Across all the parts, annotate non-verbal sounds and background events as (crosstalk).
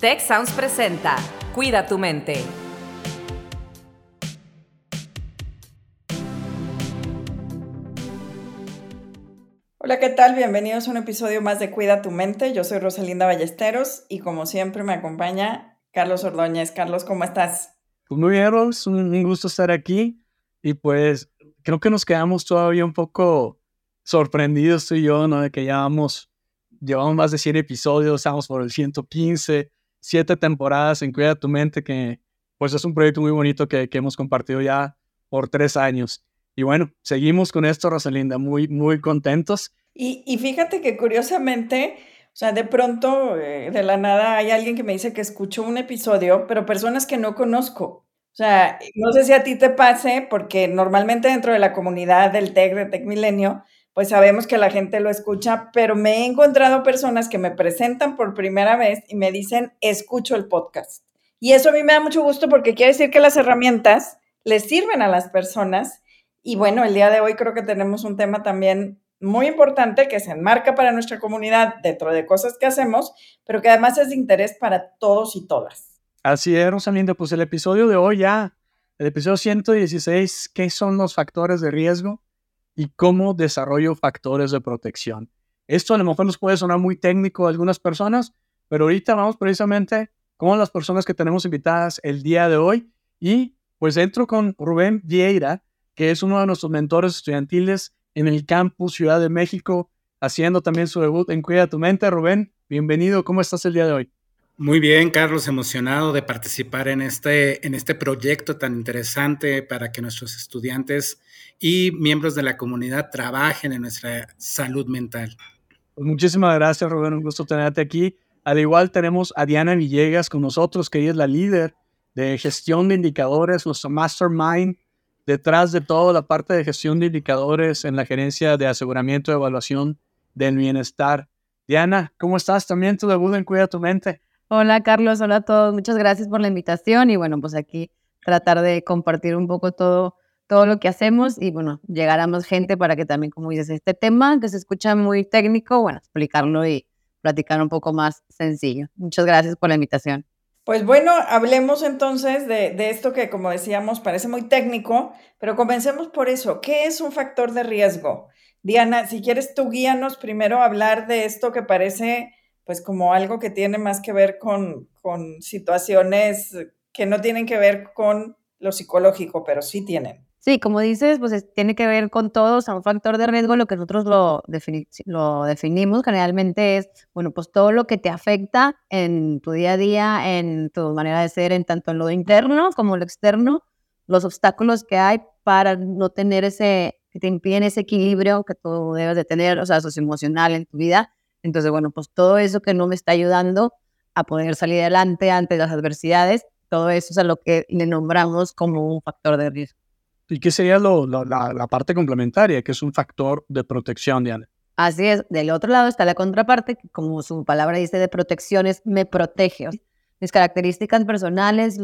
Tech Sounds presenta Cuida tu mente. Hola, ¿qué tal? Bienvenidos a un episodio más de Cuida tu mente. Yo soy Rosalinda Ballesteros y como siempre me acompaña Carlos Ordóñez. Carlos, ¿cómo estás? Pues muy bien, Ros, un gusto estar aquí y pues creo que nos quedamos todavía un poco sorprendidos tú y yo, ¿no? De que llevamos, llevamos más de 100 episodios, estamos por el 115, siete temporadas en Cuida tu Mente, que pues es un proyecto muy bonito que, que hemos compartido ya por tres años. Y bueno, seguimos con esto, Rosalinda, muy, muy contentos. Y, fíjate que curiosamente, o sea, de pronto, eh, de la nada, hay alguien que me dice que escuchó un episodio, pero personas que no conozco. O sea, no sé si a ti te pase, porque normalmente dentro de la comunidad del TEC, de TEC Milenio, pues sabemos que la gente lo escucha, pero me he encontrado personas que me presentan por primera vez y me dicen, escucho el podcast. Y eso a mí me da mucho gusto porque quiere decir que las herramientas les sirven a las personas. Y bueno, el día de hoy creo que tenemos un tema también muy importante que se enmarca para nuestra comunidad dentro de cosas que hacemos, pero que además es de interés para todos y todas. Así es, Rosalindo, pues el episodio de hoy ya, el episodio 116, ¿qué son los factores de riesgo y cómo desarrollo factores de protección? Esto a lo mejor nos puede sonar muy técnico a algunas personas, pero ahorita vamos precisamente con las personas que tenemos invitadas el día de hoy y pues entro con Rubén Vieira, que es uno de nuestros mentores estudiantiles en el campus Ciudad de México, haciendo también su debut en Cuida tu Mente. Rubén, bienvenido, ¿cómo estás el día de hoy? Muy bien, Carlos, emocionado de participar en este, en este proyecto tan interesante para que nuestros estudiantes y miembros de la comunidad trabajen en nuestra salud mental. Pues muchísimas gracias, Rubén, un gusto tenerte aquí. Al igual tenemos a Diana Villegas con nosotros, que ella es la líder de gestión de indicadores, nuestro mastermind detrás de toda la parte de gestión de indicadores en la gerencia de aseguramiento y evaluación del bienestar. Diana, ¿cómo estás? También tu debut en Cuida tu Mente. Hola Carlos, hola a todos. Muchas gracias por la invitación y bueno, pues aquí tratar de compartir un poco todo, todo lo que hacemos y bueno, llegar a más gente para que también, como dices, este tema que se escucha muy técnico, bueno, explicarlo y platicar un poco más sencillo. Muchas gracias por la invitación. Pues bueno, hablemos entonces de, esto que, como decíamos, parece muy técnico, pero comencemos por eso. ¿Qué es un factor de riesgo? Diana, si quieres tú guíanos primero a hablar de esto que parece pues como algo que tiene más que ver con, con situaciones que no tienen que ver con lo psicológico, pero sí tienen. Sí, como dices, pues tiene que ver con todo, o sea, un factor de riesgo, lo que nosotros lo, lo definimos generalmente es, bueno, pues todo lo que te afecta en tu día a día, en tu manera de ser, en tanto en lo interno como en lo externo, los obstáculos que hay para no tener ese, que te impiden ese equilibrio que tú debes de tener, o sea, socioemocional en tu vida. Entonces, bueno, pues todo eso que no me está ayudando a poder salir adelante ante las adversidades, todo eso es a lo que le nombramos como un factor de riesgo. ¿Y qué sería lo, la, parte complementaria, que es un factor de protección, Diana? Así es. Del otro lado está la contraparte, que como su palabra dice de protección, es me protege. Mis características personales,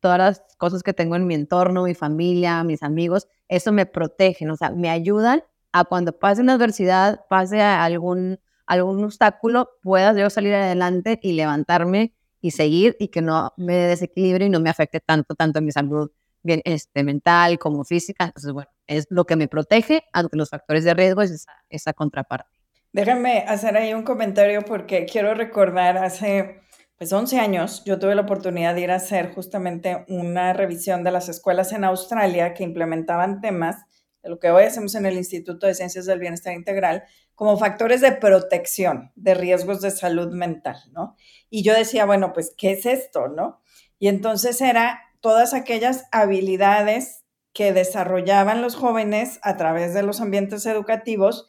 todas las cosas que tengo en mi entorno, mi familia, mis amigos, eso me protege, o sea, me ayudan a cuando pase una adversidad, pase algún, algún obstáculo, pueda yo salir adelante y levantarme y seguir y que no me desequilibre y no me afecte tanto, tanto en mi salud bien este, mental como física. Entonces, bueno, es lo que me protege ante los factores de riesgo, es esa, esa contraparte. Déjame hacer ahí un comentario porque quiero recordar hace pues 11 años yo tuve la oportunidad de ir a hacer justamente una revisión de las escuelas en Australia que implementaban temas de lo que hoy hacemos en el Instituto de Ciencias del Bienestar Integral como factores de protección de riesgos de salud mental, ¿no? Y yo decía, bueno, pues, ¿qué es esto, no? Y entonces era todas aquellas habilidades que desarrollaban los jóvenes a través de los ambientes educativos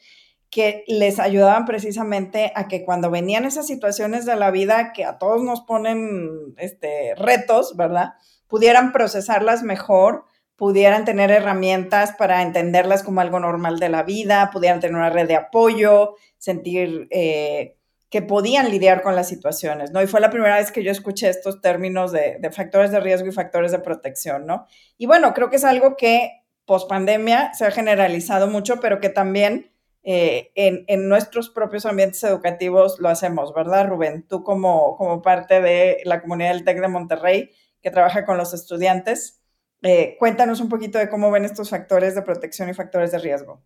que les ayudaban precisamente a que cuando venían esas situaciones de la vida que a todos nos ponen este, retos, ¿verdad? Pudieran procesarlas mejor, pudieran tener herramientas para entenderlas como algo normal de la vida, pudieran tener una red de apoyo, sentir eh, que podían lidiar con las situaciones, ¿no? Y fue la primera vez que yo escuché estos términos de, factores de riesgo y factores de protección, ¿no? Y bueno, creo que es algo que post pandemia se ha generalizado mucho, pero que también eh, en, nuestros propios ambientes educativos lo hacemos, ¿verdad, Rubén? Tú como, como parte de la comunidad del TEC de Monterrey, que trabaja con los estudiantes, eh, cuéntanos un poquito de cómo ven estos factores de protección y factores de riesgo.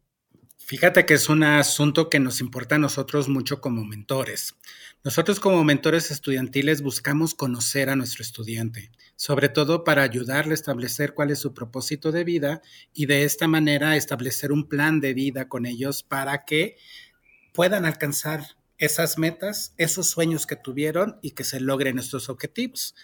Fíjate que es un asunto que nos importa a nosotros mucho como mentores. Nosotros como mentores estudiantiles buscamos conocer a nuestro estudiante, sobre todo para ayudarle a establecer cuál es su propósito de vida y de esta manera establecer un plan de vida con ellos para que puedan alcanzar esas metas, esos sueños que tuvieron y que se logren estos objetivos.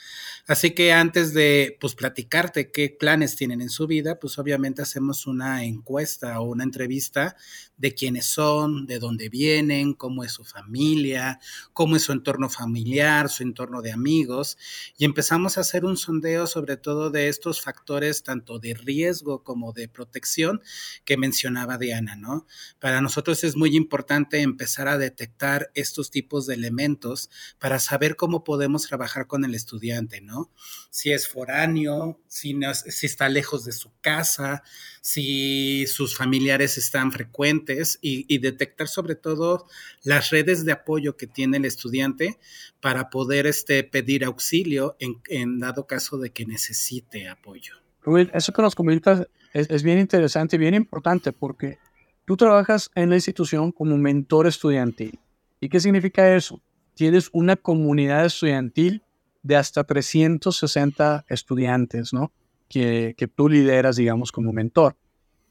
Así que antes de pues platicarte qué planes tienen en su vida, pues obviamente hacemos una encuesta o una entrevista de quiénes son, de dónde vienen, cómo es su familia, cómo es su entorno familiar, su entorno de amigos y empezamos a hacer un sondeo sobre todo de estos factores tanto de riesgo como de protección que mencionaba Diana, ¿no? Para nosotros es muy importante empezar a detectar estos tipos de elementos para saber cómo podemos trabajar con el estudiante, ¿no? Si es foráneo, si, si está lejos de su casa, si sus familiares están frecuentes y, detectar sobre todo las redes de apoyo que tiene el estudiante para poder este, pedir auxilio en, dado caso de que necesite apoyo. Rubén, eso que nos comentas es, es bien interesante y bien importante porque tú trabajas en la institución como mentor estudiantil. ¿Y qué significa eso? Tienes una comunidad estudiantil de hasta 360 estudiantes, ¿no? Que, que tú lideras, digamos, como mentor.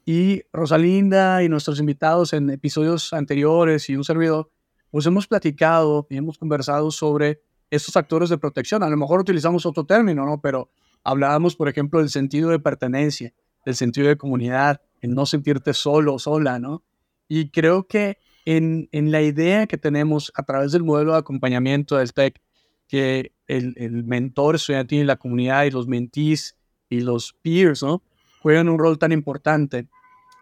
Y Rosalinda y nuestros invitados en episodios anteriores y un servidor, pues hemos platicado y hemos conversado sobre estos factores de protección. A lo mejor utilizamos otro término, ¿no? Pero hablábamos, por ejemplo, del sentido de pertenencia, del sentido de comunidad, el no sentirte solo o sola, ¿no? Y creo que en, la idea que tenemos a través del modelo de acompañamiento del TEC, que el, el mentor estudiantil, la comunidad y los mentees y los peers, ¿no? Juegan un rol tan importante.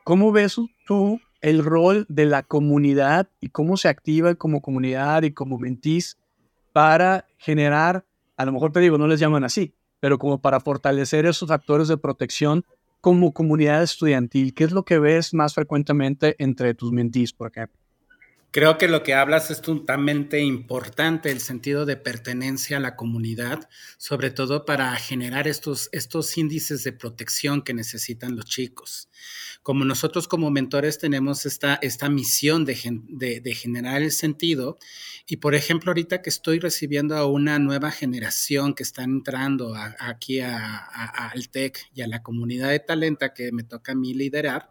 ¿Cómo ves tú el rol de la comunidad y cómo se activa como comunidad y como mentees para generar, a lo mejor te digo, no les llaman así, pero como para fortalecer esos factores de protección como comunidad estudiantil? ¿Qué es lo que ves más frecuentemente entre tus mentees, por ejemplo? Creo que lo que hablas es totalmente importante, el sentido de pertenencia a la comunidad, sobre todo para generar estos, estos índices de protección que necesitan los chicos. Como nosotros como mentores tenemos esta, esta misión de, de, generar el sentido, y por ejemplo, ahorita que estoy recibiendo a una nueva generación que está entrando aquí al TEC y a la comunidad de talenta que me toca a mí liderar,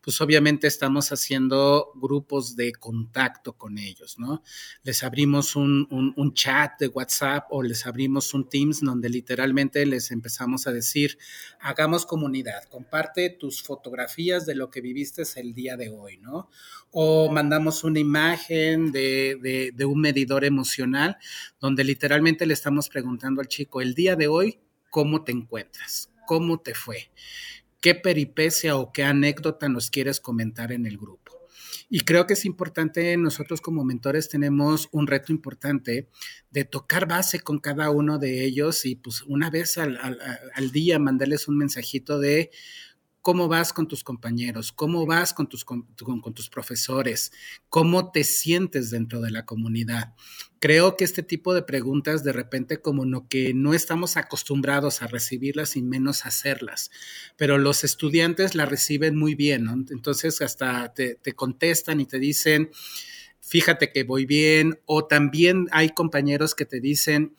pues obviamente estamos haciendo grupos de contacto con ellos, ¿no? Les abrimos un, un, chat de WhatsApp o les abrimos un Teams donde literalmente les empezamos a decir, hagamos comunidad, comparte tus fotografías de lo que viviste el día de hoy, ¿no? O mandamos una imagen de, de, de un medidor emocional donde literalmente le estamos preguntando al chico, el día de hoy, ¿cómo te encuentras? ¿Cómo te fue? qué peripecia o qué anécdota nos quieres comentar en el grupo. Y creo que es importante, nosotros como mentores tenemos un reto importante de tocar base con cada uno de ellos y pues una vez al, al día mandarles un mensajito de, cómo vas con tus compañeros, cómo vas con tus, con, tus profesores, cómo te sientes dentro de la comunidad. Creo que este tipo de preguntas de repente como no que no estamos acostumbrados a recibirlas y menos hacerlas, pero los estudiantes la reciben muy bien, ¿no? Entonces hasta te, te contestan y te dicen, fíjate que voy bien, o también hay compañeros que te dicen,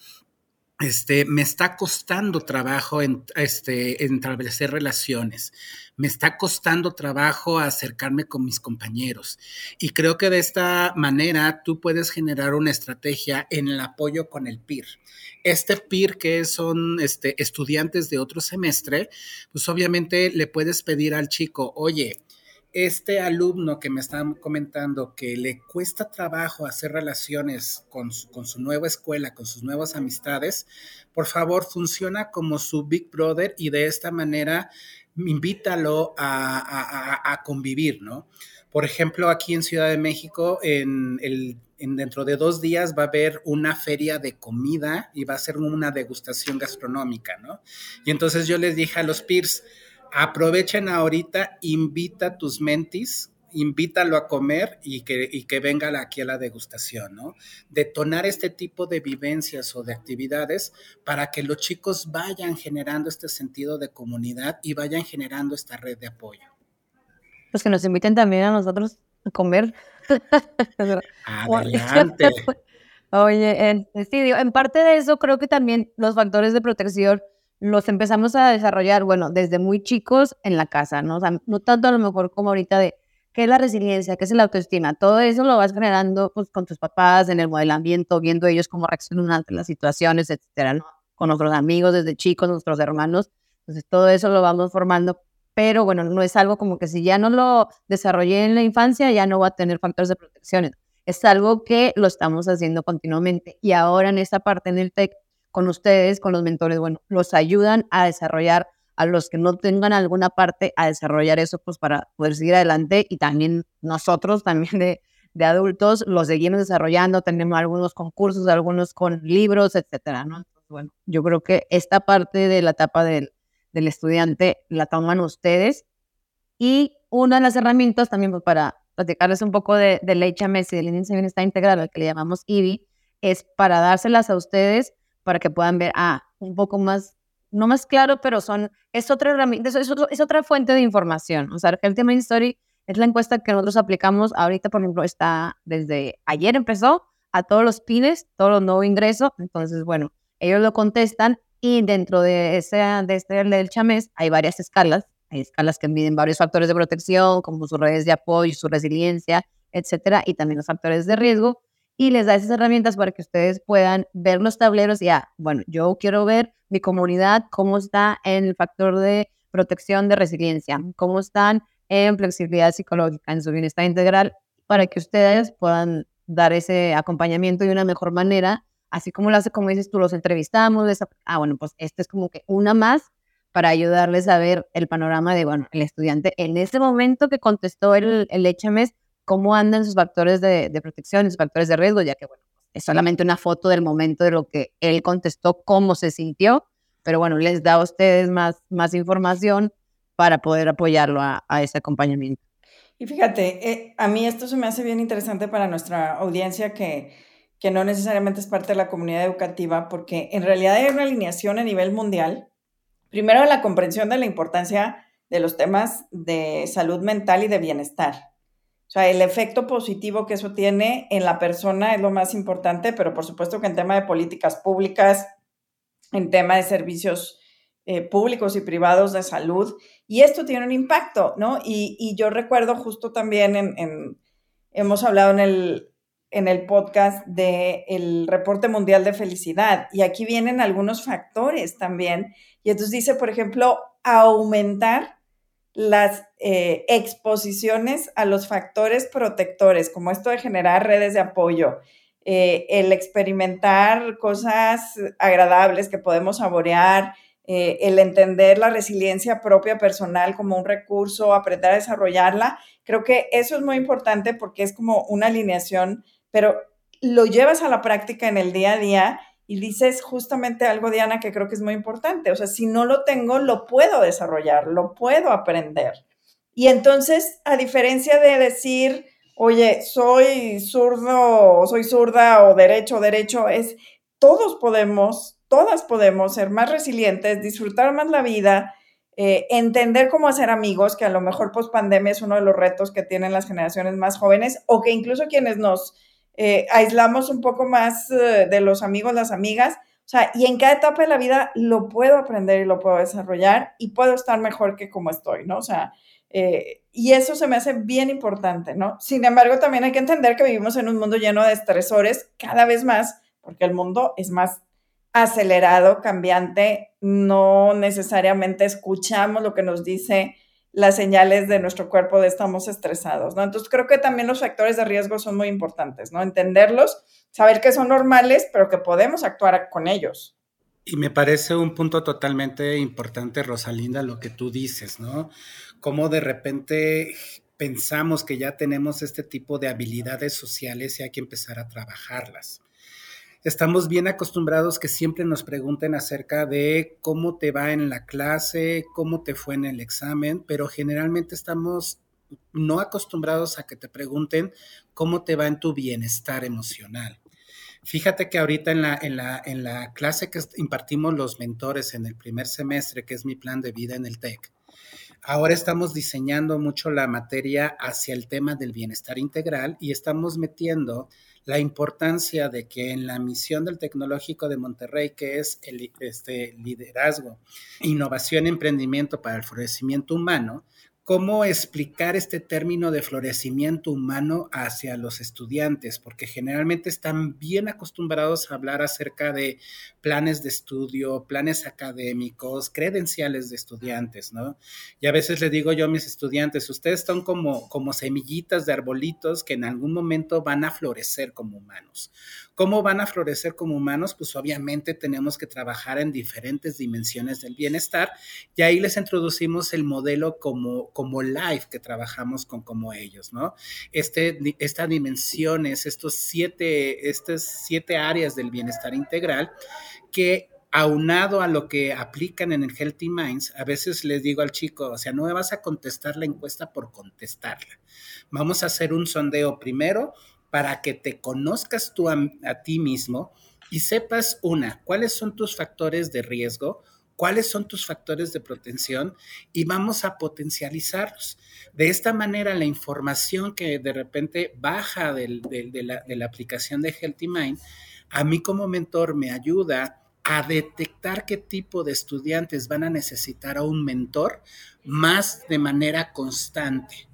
este, me está costando trabajo en, este, establecer relaciones, me está costando trabajo acercarme con mis compañeros. Y creo que de esta manera tú puedes generar una estrategia en el apoyo con el PIR. Este PIR que son este, estudiantes de otro semestre, pues obviamente le puedes pedir al chico, oye, este alumno que me está comentando que le cuesta trabajo hacer relaciones con su, nueva escuela, con sus nuevas amistades, por favor, funciona como su Big Brother y de esta manera invítalo a, convivir, ¿no? Por ejemplo, aquí en Ciudad de México, en dentro de dos días va a haber una feria de comida y va a ser una degustación gastronómica, ¿no? Y entonces yo les dije a los peers, aprovechen ahorita, invita a tus mentis invítalo a comer y que, y que venga aquí a la degustación, ¿no? Detonar este tipo de vivencias o de actividades para que los chicos vayan generando este sentido de comunidad y vayan generando esta red de apoyo. Pues que nos inviten también a nosotros a comer. (laughs) Adelante. (laughs) Oye, en parte de eso creo que también los factores de protección los empezamos a desarrollar, bueno, desde muy chicos en la casa, ¿no? O sea, no tanto a lo mejor como ahorita de qué es la resiliencia, qué es la autoestima. Todo eso lo vas generando pues, con tus papás, en el modelamiento, viendo ellos cómo reaccionan ante las situaciones, etcétera, ¿no? Con nuestros amigos desde chicos, nuestros hermanos. Entonces, todo eso lo vamos formando. Pero bueno, no es algo como que si ya no lo desarrollé en la infancia, ya no va a tener factores de protección es algo que lo estamos haciendo continuamente. Y ahora en esta parte en el TEC, con ustedes, con los mentores, bueno, los ayudan a desarrollar a los que no tengan alguna parte a desarrollar eso, pues para poder seguir adelante y también nosotros, también de, de adultos, los seguimos desarrollando, tenemos algunos concursos, algunos con libros, etcétera, ¿no? bueno, yo creo que esta parte de la etapa del, del estudiante la toman ustedes y una de las herramientas también pues, para platicarles un poco de, del HMS y del índice de bienestar integral, al que le llamamos IBI, es para dárselas a ustedes para que puedan ver, ah, un poco más, no más claro, pero son, es otra herramienta, es, otra fuente de información. O sea, el tema Story es la encuesta que nosotros aplicamos ahorita, por ejemplo, está desde ayer empezó a todos los pines, todos los nuevos ingresos. Entonces, bueno, ellos lo contestan y dentro de ese, de este del chamés hay varias escalas hay escalas que miden varios factores de protección, como sus redes de apoyo, su resiliencia, etcétera, y también los factores de riesgo. Y les da esas herramientas para que ustedes puedan ver los tableros y, ah, bueno, yo quiero ver mi comunidad, cómo está en el factor de protección de resiliencia, cómo están en flexibilidad psicológica, en su bienestar integral, para que ustedes puedan dar ese acompañamiento de una mejor manera, así como lo hace, como dices tú, los entrevistamos, ah, bueno, pues este es como que una más para ayudarles a ver el panorama de, bueno, el estudiante en ese momento que contestó el, el HMS, cómo andan sus factores de, de protección sus factores de riesgo, ya que, bueno, es solamente una foto del momento de lo que él contestó, cómo se sintió, pero bueno, les da a ustedes más, más información para poder apoyarlo a, a ese acompañamiento. Y fíjate, eh, a mí esto se me hace bien interesante para nuestra audiencia que, que no necesariamente es parte de la comunidad educativa, porque en realidad hay una alineación a nivel mundial Primero, la comprensión de la importancia de los temas de salud mental y de bienestar. O sea, el efecto positivo que eso tiene en la persona es lo más importante, pero por supuesto que en tema de políticas públicas, en tema de servicios eh, públicos y privados de salud, y esto tiene un impacto, ¿no? Y, yo recuerdo justo también en, hemos hablado en el, en el podcast del reporte mundial de felicidad, y aquí vienen algunos factores también y entonces dice, por ejemplo, aumentar las eh, exposiciones a los factores protectores, como esto de generar redes de apoyo, eh, el experimentar cosas agradables que podemos saborear, eh, el entender la resiliencia propia personal como un recurso, aprender a desarrollarla. Creo que eso es muy importante porque es como una alineación, pero lo llevas a la práctica en el día a día y dices justamente algo, Diana, que creo que es muy importante. O sea, si no lo tengo, lo puedo desarrollar, lo puedo aprender. Y entonces, a diferencia de decir, oye, soy zurdo soy zurda o derecho derecho, es todos podemos, todas podemos ser más resilientes, disfrutar más la vida, eh, entender cómo hacer amigos, que a lo mejor post pandemia es uno de los retos que tienen las generaciones más jóvenes o que incluso quienes nos eh, aislamos un poco más eh, de los amigos, las amigas. O sea, y en cada etapa de la vida lo puedo aprender y lo puedo desarrollar y puedo estar mejor que como estoy, ¿no? O sea, eh, y eso se me hace bien importante, ¿no? Sin embargo, también hay que entender que vivimos en un mundo lleno de estresores cada vez más, porque el mundo es más acelerado, cambiante, no necesariamente escuchamos lo que nos dice las señales de nuestro cuerpo de estamos estresados, ¿no? Entonces creo que también los factores de riesgo son muy importantes, ¿no? Entenderlos, saber que son normales, pero que podemos actuar con ellos. Y me parece un punto totalmente importante, Rosalinda, lo que tú dices, ¿no? Cómo de repente pensamos que ya tenemos este tipo de habilidades sociales y hay que empezar a trabajarlas estamos bien acostumbrados que siempre nos pregunten acerca de cómo te va en la clase, cómo te fue en el examen, pero generalmente estamos no acostumbrados a que te pregunten cómo te va en tu bienestar emocional. Fíjate que ahorita en la, en la, en la clase que impartimos los mentores en el primer semestre, que es mi plan de vida en el TEC, ahora estamos diseñando mucho la materia hacia el tema del bienestar integral y estamos metiendo la importancia de que en la misión del Tecnológico de Monterrey, que es el este, liderazgo, innovación emprendimiento para el florecimiento humano, cómo explicar este término de florecimiento humano hacia los estudiantes, porque generalmente están bien acostumbrados a hablar acerca de planes de estudio, planes académicos, credenciales de estudiantes, ¿no? Y a veces le digo yo a mis estudiantes, ustedes son como, como semillitas de arbolitos que en algún momento van a florecer como humanos. ¿Cómo van a florecer como humanos? Pues obviamente tenemos que trabajar en diferentes dimensiones del bienestar y ahí les introducimos el modelo como, como life que trabajamos con como ellos, ¿no? Este, esta dimensión es estos siete, estas siete áreas del bienestar integral que aunado a lo que aplican en el Healthy Minds, a veces les digo al chico, o sea, no me vas a contestar la encuesta por contestarla. Vamos a hacer un sondeo primero para que te conozcas tú a, ti mismo y sepas, una, cuáles son tus factores de riesgo, cuáles son tus factores de protección y vamos a potencializarlos. De esta manera, la información que de repente baja de, la, de, la, aplicación de Healthy Mind, a mí como mentor me ayuda a detectar qué tipo de estudiantes van a necesitar a un mentor más de manera constante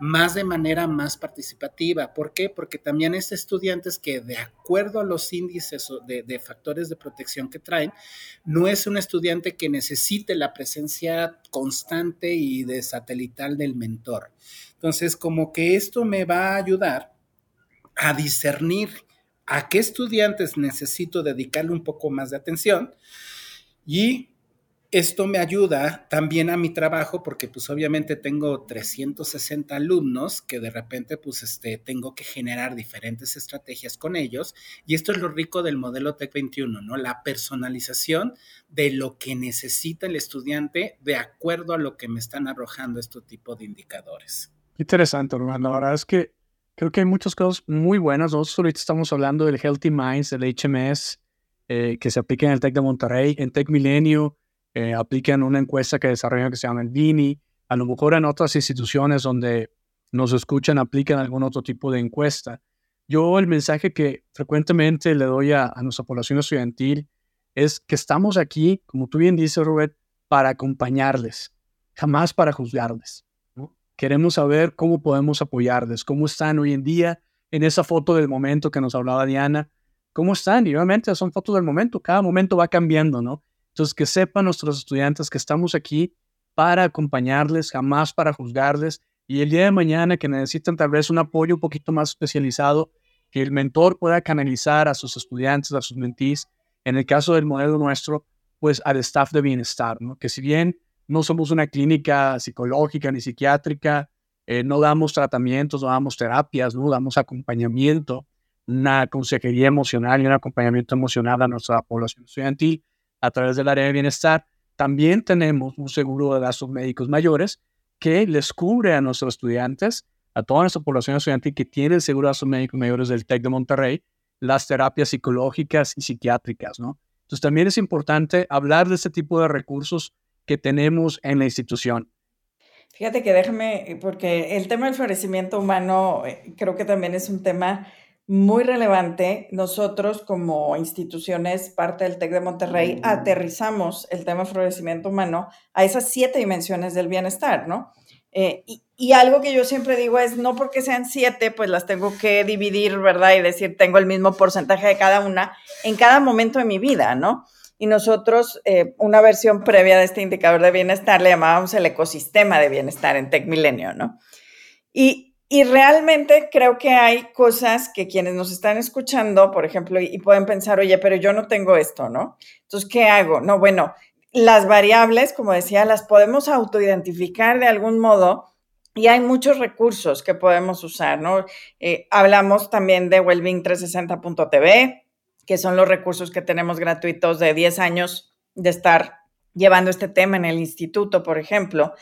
más de manera más participativa. ¿Por qué? Porque también es estudiantes que de acuerdo a los índices de, factores de protección que traen, no es un estudiante que necesite la presencia constante y de satelital del mentor. Entonces, como que esto me va a ayudar a discernir a qué estudiantes necesito dedicarle un poco más de atención y esto me ayuda también a mi trabajo porque pues obviamente tengo 360 alumnos que de repente pues este, tengo que generar diferentes estrategias con ellos y esto es lo rico del modelo TEC 21, ¿no? La personalización de lo que necesita el estudiante de acuerdo a lo que me están arrojando este tipo de indicadores. Interesante, hermano. La verdad es que creo que hay muchas cosas muy buenas. Nosotros ahorita estamos hablando del Healthy Minds, del HMS, eh, que se aplica en el TEC de Monterrey, en TEC Milenio eh, apliquen una encuesta que desarrollan que se llama el Vini, a lo mejor en otras instituciones donde nos escuchan aplican algún otro tipo de encuesta. Yo el mensaje que frecuentemente le doy a, nuestra población estudiantil es que estamos aquí, como tú bien dices, Robert, para acompañarles, jamás para juzgarles. Queremos saber cómo podemos apoyarles, cómo están hoy en día en esa foto del momento que nos hablaba Diana, cómo están. Y obviamente son fotos del momento, cada momento va cambiando, ¿no? Entonces, que sepan nuestros estudiantes que estamos aquí para acompañarles, jamás para juzgarles. Y el día de mañana que necesitan tal vez un apoyo un poquito más especializado, que el mentor pueda canalizar a sus estudiantes, a sus mentees, en el caso del modelo nuestro, pues al staff de bienestar, ¿no? Que si bien no somos una clínica psicológica ni psiquiátrica, eh, no damos tratamientos, no damos terapias, no damos acompañamiento, una consejería emocional y un acompañamiento emocional a nuestra población estudiantil, a través del área de bienestar, también tenemos un seguro de gastos médicos mayores que les cubre a nuestros estudiantes, a toda nuestra población estudiantil que tiene el seguro de gastos médicos mayores del TEC de Monterrey, las terapias psicológicas y psiquiátricas, ¿no? Entonces también es importante hablar de este tipo de recursos que tenemos en la institución. Fíjate que déjame, porque el tema del florecimiento humano eh, creo que también es un tema muy relevante. Nosotros como instituciones, parte del TEC de Monterrey, mm. aterrizamos el tema de florecimiento humano a esas siete dimensiones del bienestar, ¿no? Eh, y, y, algo que yo siempre digo es, no porque sean siete, pues las tengo que dividir, ¿verdad? Y decir, tengo el mismo porcentaje de cada una en cada momento de mi vida, ¿no? Y nosotros, eh, una versión previa de este indicador de bienestar, le llamábamos el ecosistema de bienestar en Tech Milenio, ¿no? Y, y realmente creo que hay cosas que quienes nos están escuchando, por ejemplo, y pueden pensar, oye, pero yo no tengo esto, ¿no? Entonces, ¿qué hago? No, bueno, las variables, como decía, las podemos autoidentificar de algún modo y hay muchos recursos que podemos usar, ¿no? Eh, hablamos también de Wellbeing360.tv, que son los recursos que tenemos gratuitos de 10 años de estar llevando este tema en el instituto, por ejemplo.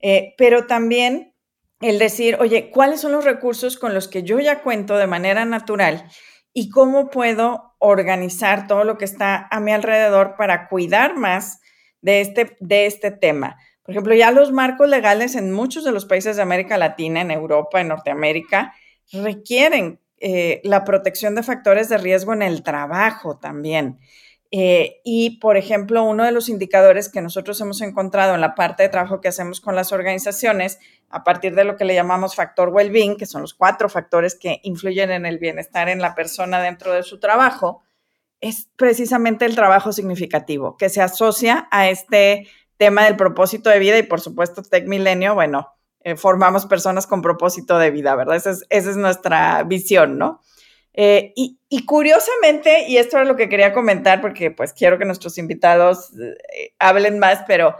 Eh, pero también el decir, oye, ¿cuáles son los recursos con los que yo ya cuento de manera natural y cómo puedo organizar todo lo que está a mi alrededor para cuidar más de este, de este tema? Por ejemplo, ya los marcos legales en muchos de los países de América Latina, en Europa, en Norteamérica, requieren eh, la protección de factores de riesgo en el trabajo también. Eh, y, por ejemplo, uno de los indicadores que nosotros hemos encontrado en la parte de trabajo que hacemos con las organizaciones, a partir de lo que le llamamos factor well-being, que son los cuatro factores que influyen en el bienestar en la persona dentro de su trabajo, es precisamente el trabajo significativo, que se asocia a este tema del propósito de vida y, por supuesto, Tech Milenio, bueno, eh, formamos personas con propósito de vida, ¿verdad? Esa es, esa es nuestra visión, ¿no? Eh, y, curiosamente, y esto es lo que quería comentar porque pues quiero que nuestros invitados eh, hablen más, pero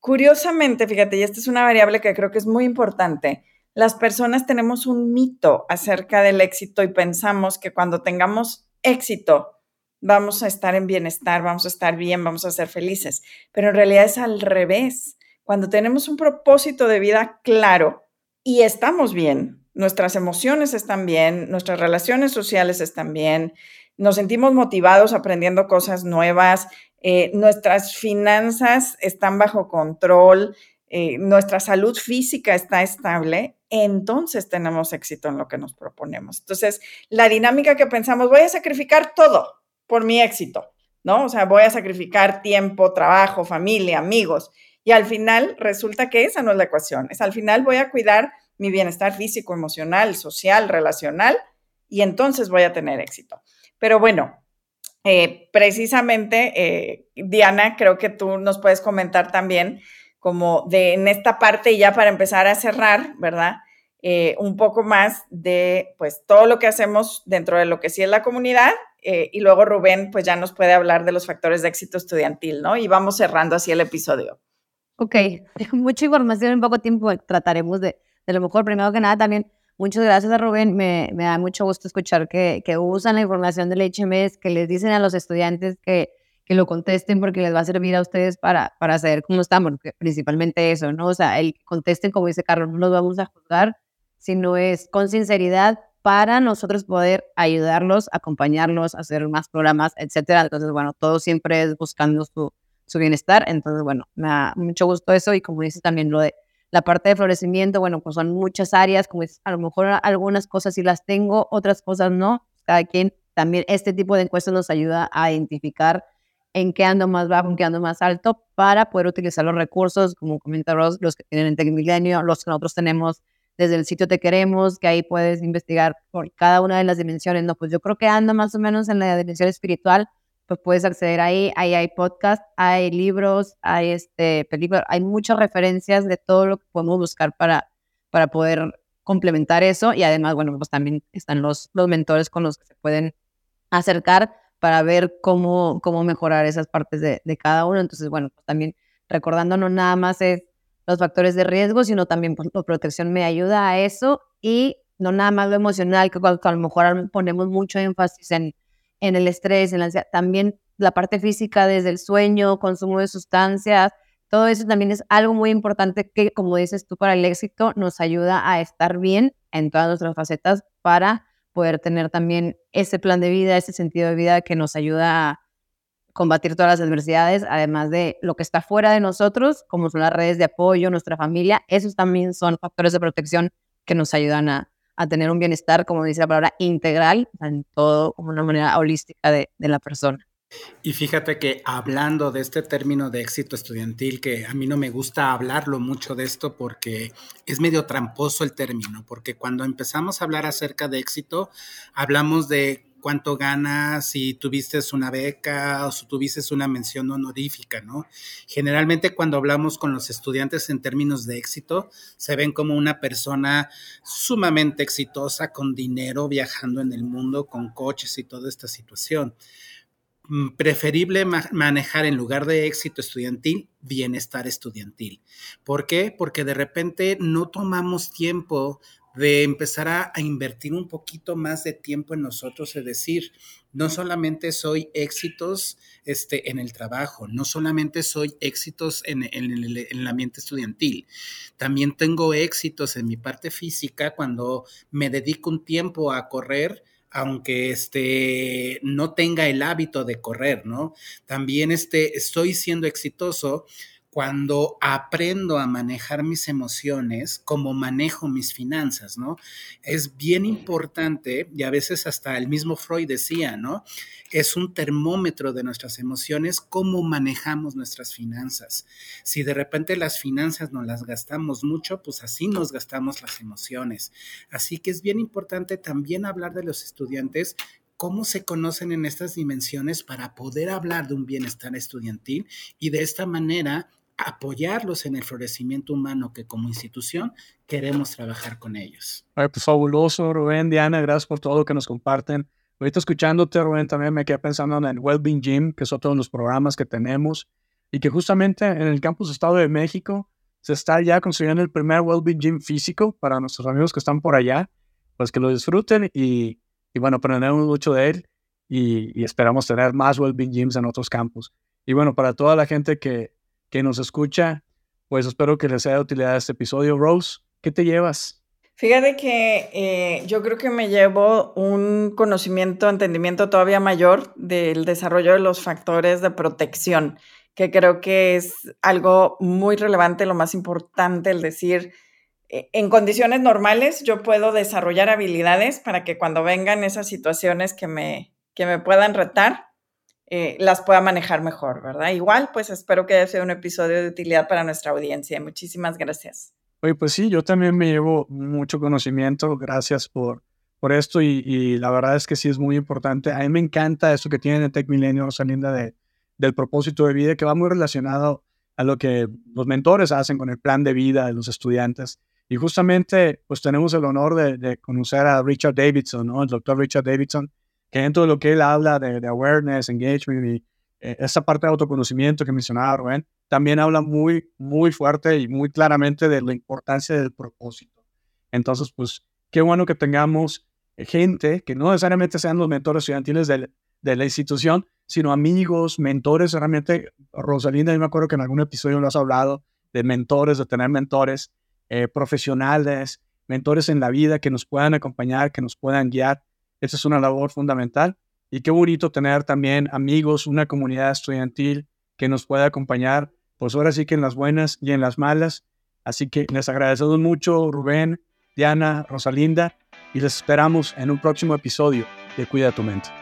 curiosamente, fíjate, y esta es una variable que creo que es muy importante, las personas tenemos un mito acerca del éxito y pensamos que cuando tengamos éxito vamos a estar en bienestar, vamos a estar bien, vamos a ser felices, pero en realidad es al revés. Cuando tenemos un propósito de vida claro y estamos bien, nuestras emociones están bien, nuestras relaciones sociales están bien, nos sentimos motivados aprendiendo cosas nuevas, eh, nuestras finanzas están bajo control, eh, nuestra salud física está estable, entonces tenemos éxito en lo que nos proponemos. Entonces, la dinámica que pensamos, voy a sacrificar todo por mi éxito, ¿no? O sea, voy a sacrificar tiempo, trabajo, familia, amigos. Y al final resulta que esa no es la ecuación. Es al final voy a cuidar mi bienestar físico, emocional, social, relacional, y entonces voy a tener éxito. Pero bueno, eh, precisamente, eh, Diana, creo que tú nos puedes comentar también como de en esta parte ya para empezar a cerrar, ¿verdad? Eh, un poco más de pues todo lo que hacemos dentro de lo que sí es la comunidad y luego Rubén pues ya nos puede hablar de los factores de éxito estudiantil, ¿no? Y vamos cerrando así el episodio. Ok, (laughs) mucha información en poco tiempo, trataremos de, de lo mejor. Primero que nada, también muchas gracias a Rubén. Me, me da mucho gusto escuchar que, que, usan la información del HMS, que les dicen a los estudiantes que, que lo contesten porque les va a servir a ustedes para, para saber cómo estamos, principalmente eso, ¿no? O sea, el contesten, como dice Carlos, no los vamos a juzgar, sino es con sinceridad para nosotros poder ayudarlos, acompañarlos, hacer más programas, etcétera. Entonces, bueno, todo siempre es buscando su, su bienestar. Entonces, bueno, me da mucho gusto eso y como dice también lo de la parte de florecimiento, bueno, pues son muchas áreas, como es, a lo mejor algunas cosas sí las tengo, otras cosas no. Cada quien, también este tipo de encuestas nos ayuda a identificar en qué ando más bajo, en qué ando más alto, para poder utilizar los recursos, como comenta Ross, los que tienen en Tecmilenio, los que nosotros tenemos desde el sitio Te Queremos, que ahí puedes investigar por cada una de las dimensiones. No, pues yo creo que ando más o menos en la dimensión espiritual, pues puedes acceder ahí, ahí hay podcast, hay libros, hay este, películas, hay muchas referencias de todo lo que podemos buscar para, para poder complementar eso y además, bueno, pues también están los, los mentores con los que se pueden acercar para ver cómo, cómo mejorar esas partes de, de cada uno. Entonces, bueno, pues también recordando no nada más es los factores de riesgo, sino también pues, la protección me ayuda a eso y no nada más lo emocional, que a lo mejor ponemos mucho énfasis en en el estrés, en la ansiedad, también la parte física desde el sueño, consumo de sustancias, todo eso también es algo muy importante que, como dices tú, para el éxito nos ayuda a estar bien en todas nuestras facetas para poder tener también ese plan de vida, ese sentido de vida que nos ayuda a combatir todas las adversidades, además de lo que está fuera de nosotros, como son las redes de apoyo, nuestra familia, esos también son factores de protección que nos ayudan a, a tener un bienestar, como dice la palabra, integral, en todo, como una manera holística de, de la persona. Y fíjate que hablando de este término de éxito estudiantil, que a mí no me gusta hablarlo mucho de esto porque es medio tramposo el término, porque cuando empezamos a hablar acerca de éxito, hablamos de cuánto ganas, si tuviste una beca o si tuviste una mención honorífica, ¿no? Generalmente cuando hablamos con los estudiantes en términos de éxito, se ven como una persona sumamente exitosa, con dinero, viajando en el mundo, con coches y toda esta situación. Mm, preferible manejar en lugar de éxito estudiantil, bienestar estudiantil. ¿Por qué? Porque de repente no tomamos tiempo de empezar a, invertir un poquito más de tiempo en nosotros, es decir, no solamente soy éxitos este, en el trabajo, no solamente soy éxitos en, el, ambiente estudiantil, también tengo éxitos en mi parte física cuando me dedico un tiempo a correr aunque este, no tenga el hábito de correr, ¿no? También este, estoy siendo exitoso cuando aprendo a manejar mis emociones, como manejo mis finanzas, ¿no? Es bien importante, y a veces hasta el mismo Freud decía, ¿no? Es un termómetro de nuestras emociones, cómo manejamos nuestras finanzas. Si de repente las finanzas nos las gastamos mucho, pues así nos gastamos las emociones. Así que es bien importante también hablar de los estudiantes cómo se conocen en estas dimensiones para poder hablar de un bienestar estudiantil y de esta manera apoyarlos en el florecimiento humano que como institución queremos trabajar con ellos. pues fabuloso, Rubén, Diana, gracias por todo lo que nos comparten. Ahorita escuchándote, Rubén, también me quedé pensando en el Wellbeing Gym, que son todos los programas que tenemos y que justamente en el campus Estado de México se está ya construyendo el primer Wellbeing Gym físico para nuestros amigos que están por allá, pues que lo disfruten y, y bueno, aprendemos mucho de él y, y esperamos tener más Wellbeing Gyms en otros campus. Y bueno, para toda la gente que, que nos escucha, pues espero que les sea de utilidad este episodio. Rose, ¿qué te llevas? Fíjate que eh, yo creo que me llevo un conocimiento, entendimiento todavía mayor del desarrollo de los factores de protección, que creo que es algo muy relevante, lo más importante, el decir, eh, en condiciones normales yo puedo desarrollar habilidades para que cuando vengan esas situaciones que me, que me puedan retar, eh, las pueda manejar mejor, ¿verdad? Igual, pues espero que sea un episodio de utilidad para nuestra audiencia. Muchísimas gracias. Oye, pues sí, yo también me llevo mucho conocimiento. Gracias por, por esto y, la verdad es que sí es muy importante. A mí me encanta esto que tiene Tech Milenio, Rosalinda, de, del propósito de vida, que va muy relacionado a lo que los mentores hacen con el plan de vida de los estudiantes. Y justamente, pues tenemos el honor de, de conocer a Richard Davidson, ¿no? El doctor Richard Davidson, que dentro de lo que él habla de, awareness, engagement y eh, esa parte de autoconocimiento que mencionaba Rubén, también habla muy, muy fuerte y muy claramente de la importancia del propósito. Entonces, pues, qué bueno que tengamos gente que no necesariamente sean los mentores estudiantiles de, la institución, sino amigos, mentores. Realmente, Rosalinda, yo me acuerdo que en algún episodio lo has hablado de mentores, de tener mentores eh, profesionales, mentores en la vida que nos puedan acompañar, que nos puedan guiar. Esa es una labor fundamental. Y qué bonito tener también amigos, una comunidad estudiantil que nos pueda acompañar, pues ahora sí que en las buenas y en las malas. Así que les agradecemos mucho, Rubén, Diana, Rosalinda, y les esperamos en un próximo episodio de Cuida tu mente.